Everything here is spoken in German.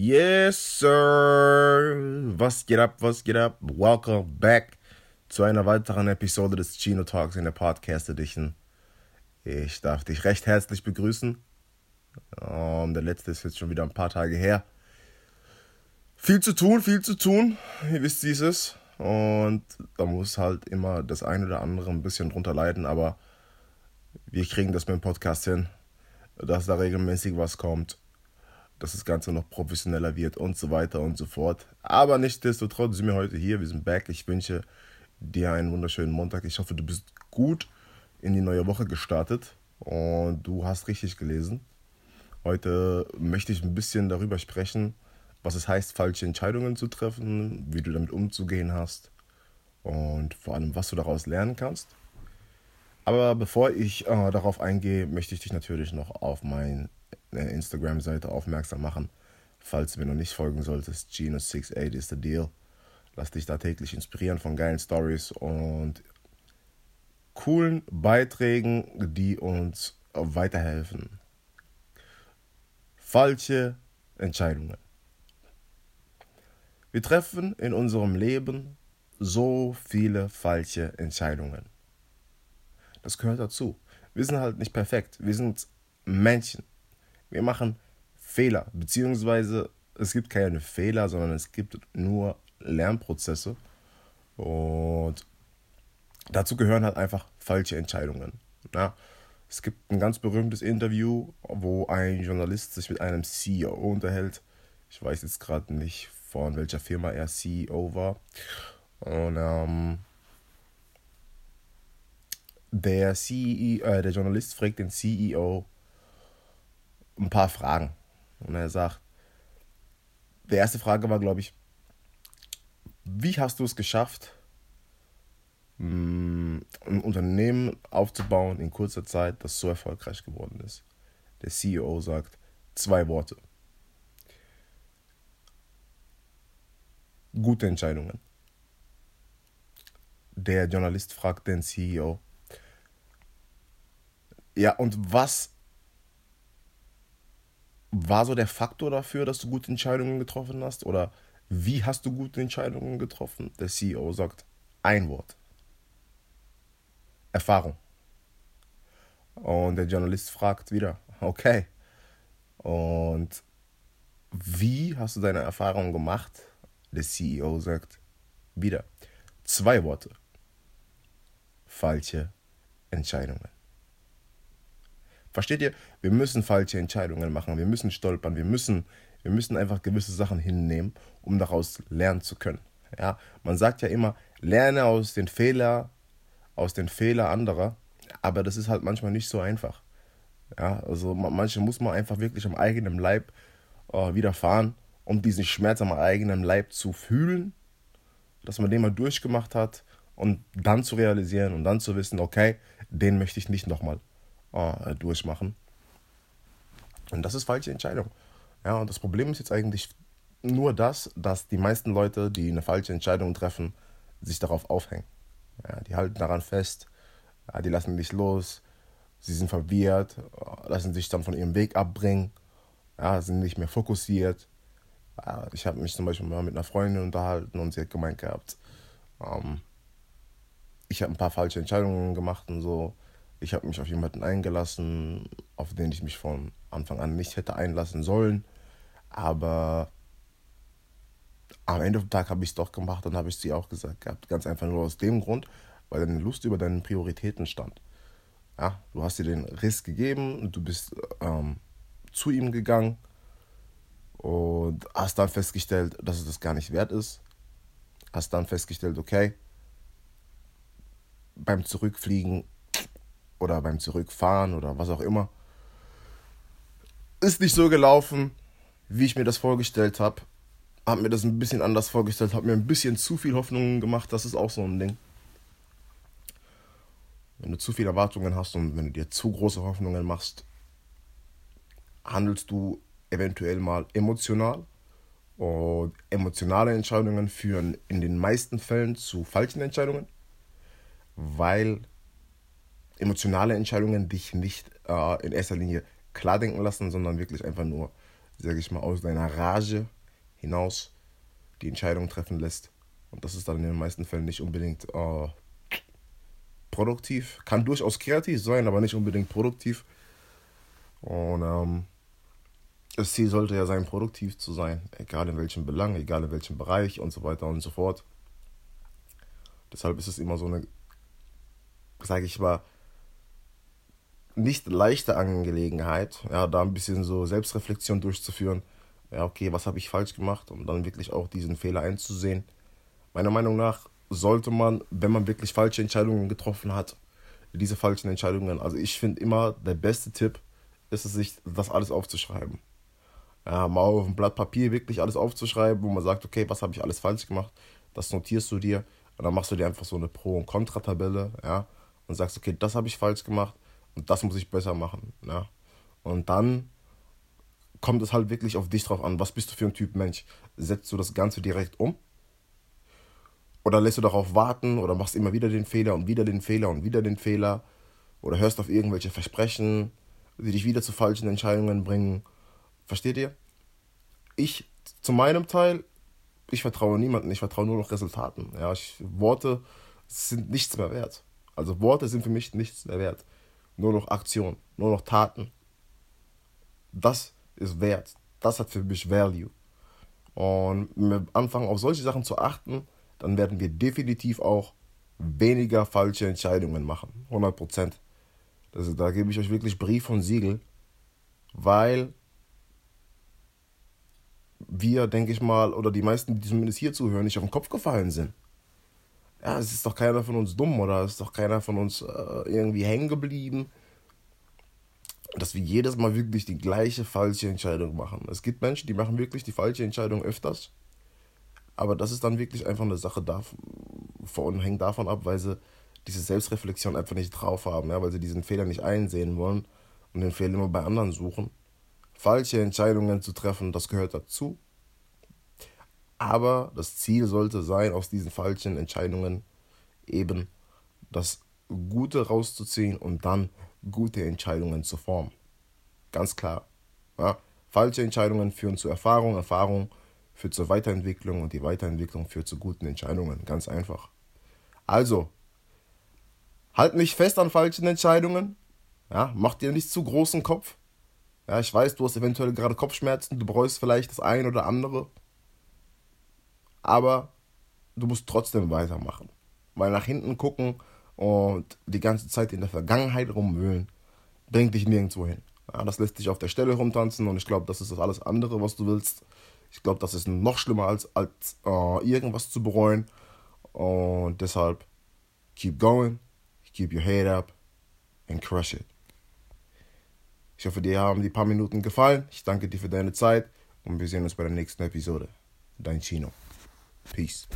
Yes, sir. Was geht ab, was geht ab? Welcome back zu einer weiteren Episode des Gino Talks in der Podcast Edition. Ich darf dich recht herzlich begrüßen. Um, der letzte ist jetzt schon wieder ein paar Tage her. Viel zu tun, viel zu tun. Ihr wisst, wie es ist. Und da muss halt immer das eine oder andere ein bisschen drunter leiden, aber wir kriegen das mit dem Podcast hin, dass da regelmäßig was kommt, dass das Ganze noch professioneller wird und so weiter und so fort. Aber nichtsdestotrotz sind wir heute hier, wir sind back. Ich wünsche dir einen wunderschönen Montag. Ich hoffe, du bist gut in die neue Woche gestartet und du hast richtig gelesen. Heute möchte ich ein bisschen darüber sprechen, was es heißt, falsche Entscheidungen zu treffen, wie du damit umzugehen hast und vor allem, was du daraus lernen kannst. Aber bevor ich äh, darauf eingehe, möchte ich dich natürlich noch auf meine Instagram-Seite aufmerksam machen. Falls du mir noch nicht folgen solltest, Geno68 is the deal. Lass dich da täglich inspirieren von geilen Stories und coolen Beiträgen, die uns weiterhelfen. Falsche Entscheidungen. Wir treffen in unserem Leben so viele falsche Entscheidungen. Das gehört dazu. Wir sind halt nicht perfekt. Wir sind Menschen. Wir machen Fehler. Beziehungsweise es gibt keine Fehler, sondern es gibt nur Lernprozesse. Und dazu gehören halt einfach falsche Entscheidungen. Ja, es gibt ein ganz berühmtes Interview, wo ein Journalist sich mit einem CEO unterhält. Ich weiß jetzt gerade nicht, von welcher Firma er CEO war. Und ähm, der CEO, äh, der Journalist fragt den CEO ein paar Fragen. Und er sagt, die erste Frage war, glaube ich, wie hast du es geschafft, mm, ein Unternehmen aufzubauen in kurzer Zeit, das so erfolgreich geworden ist? Der CEO sagt zwei Worte. Gute Entscheidungen. Der Journalist fragt den CEO, ja, und was war so der Faktor dafür, dass du gute Entscheidungen getroffen hast? Oder wie hast du gute Entscheidungen getroffen? Der CEO sagt ein Wort. Erfahrung. Und der Journalist fragt wieder, okay. Und wie hast du deine Erfahrung gemacht? Der CEO sagt wieder zwei Worte. Falsche Entscheidungen. Versteht ihr? Wir müssen falsche Entscheidungen machen, wir müssen stolpern, wir müssen, wir müssen einfach gewisse Sachen hinnehmen, um daraus lernen zu können. Ja, man sagt ja immer, lerne aus den Fehler, aus den Fehler anderer, aber das ist halt manchmal nicht so einfach. Ja, also manche muss man einfach wirklich am eigenen Leib äh, widerfahren, um diesen Schmerz am eigenen Leib zu fühlen, dass man den mal durchgemacht hat und dann zu realisieren und dann zu wissen, okay, den möchte ich nicht nochmal äh, durchmachen. Und das ist falsche Entscheidung. Ja, und das Problem ist jetzt eigentlich nur das, dass die meisten Leute, die eine falsche Entscheidung treffen, sich darauf aufhängen. Ja, die halten daran fest, ja, die lassen nicht los, sie sind verwirrt, lassen sich dann von ihrem Weg abbringen, ja, sind nicht mehr fokussiert. Ja, ich habe mich zum Beispiel mal mit einer Freundin unterhalten und sie hat gemeint gehabt, ähm, ich habe ein paar falsche Entscheidungen gemacht und so. Ich habe mich auf jemanden eingelassen, auf den ich mich von Anfang an nicht hätte einlassen sollen. Aber am Ende des Tages habe ich es doch gemacht und habe ich sie auch gesagt gehabt. Ganz einfach nur aus dem Grund, weil deine Lust über deinen Prioritäten stand. Ja, du hast dir den Riss gegeben, du bist ähm, zu ihm gegangen und hast dann festgestellt, dass es das gar nicht wert ist. Hast dann festgestellt, okay, beim Zurückfliegen oder beim Zurückfahren oder was auch immer. Ist nicht so gelaufen, wie ich mir das vorgestellt habe. Hab mir das ein bisschen anders vorgestellt, hab mir ein bisschen zu viel Hoffnungen gemacht, das ist auch so ein Ding. Wenn du zu viele Erwartungen hast und wenn du dir zu große Hoffnungen machst, handelst du eventuell mal emotional. Und emotionale Entscheidungen führen in den meisten Fällen zu falschen Entscheidungen, weil emotionale Entscheidungen dich nicht äh, in erster Linie klar denken lassen, sondern wirklich einfach nur sage ich mal, aus deiner Rage hinaus die Entscheidung treffen lässt. Und das ist dann in den meisten Fällen nicht unbedingt äh, produktiv. Kann durchaus kreativ sein, aber nicht unbedingt produktiv. Und ähm, das Ziel sollte ja sein, produktiv zu sein, egal in welchem Belang, egal in welchem Bereich und so weiter und so fort. Deshalb ist es immer so eine, sage ich mal, nicht leichte Angelegenheit, ja, da ein bisschen so Selbstreflexion durchzuführen. Ja, okay, was habe ich falsch gemacht, um dann wirklich auch diesen Fehler einzusehen. Meiner Meinung nach sollte man, wenn man wirklich falsche Entscheidungen getroffen hat, diese falschen Entscheidungen, also ich finde immer, der beste Tipp ist es, sich das alles aufzuschreiben. Ja, mal auf ein Blatt Papier wirklich alles aufzuschreiben, wo man sagt, okay, was habe ich alles falsch gemacht, das notierst du dir und dann machst du dir einfach so eine Pro- und Kontratabelle, ja, und sagst, okay, das habe ich falsch gemacht und das muss ich besser machen, ja. Und dann kommt es halt wirklich auf dich drauf an, was bist du für ein Typ Mensch? Setzt du das Ganze direkt um? Oder lässt du darauf warten oder machst immer wieder den Fehler und wieder den Fehler und wieder den Fehler? Oder hörst auf irgendwelche Versprechen, die dich wieder zu falschen Entscheidungen bringen? Versteht ihr? Ich, zu meinem Teil, ich vertraue niemandem, ich vertraue nur noch Resultaten. Ja, ich, Worte sind nichts mehr wert. Also Worte sind für mich nichts mehr wert. Nur noch Aktion, nur noch Taten. Das ist wert. Das hat für mich Value. Und wenn wir anfangen, auf solche Sachen zu achten, dann werden wir definitiv auch weniger falsche Entscheidungen machen. 100 Prozent. Da gebe ich euch wirklich Brief und Siegel, weil wir, denke ich mal, oder die meisten, die zumindest hier zuhören, nicht auf den Kopf gefallen sind. Ja, es ist doch keiner von uns dumm oder es ist doch keiner von uns äh, irgendwie hängen geblieben, dass wir jedes Mal wirklich die gleiche falsche Entscheidung machen. Es gibt Menschen, die machen wirklich die falsche Entscheidung öfters, aber das ist dann wirklich einfach eine Sache davon, hängt davon ab, weil sie diese Selbstreflexion einfach nicht drauf haben, ja, weil sie diesen Fehler nicht einsehen wollen und den Fehler immer bei anderen suchen. Falsche Entscheidungen zu treffen, das gehört dazu. Aber das Ziel sollte sein, aus diesen falschen Entscheidungen eben das Gute rauszuziehen und dann gute Entscheidungen zu formen. Ganz klar. Ja? Falsche Entscheidungen führen zu Erfahrung, Erfahrung führt zur Weiterentwicklung und die Weiterentwicklung führt zu guten Entscheidungen. Ganz einfach. Also, halt nicht fest an falschen Entscheidungen. Ja, mach dir nicht zu großen Kopf. Ja, ich weiß, du hast eventuell gerade Kopfschmerzen, du bereust vielleicht das ein oder andere. Aber du musst trotzdem weitermachen. Weil nach hinten gucken und die ganze Zeit in der Vergangenheit rumwühlen, bringt dich nirgendwo hin. Ja, das lässt dich auf der Stelle rumtanzen und ich glaube, das ist das alles andere, was du willst. Ich glaube, das ist noch schlimmer als, als äh, irgendwas zu bereuen. Und deshalb, keep going, keep your head up and crush it. Ich hoffe, dir haben die paar Minuten gefallen. Ich danke dir für deine Zeit und wir sehen uns bei der nächsten Episode. Dein Chino. Peace.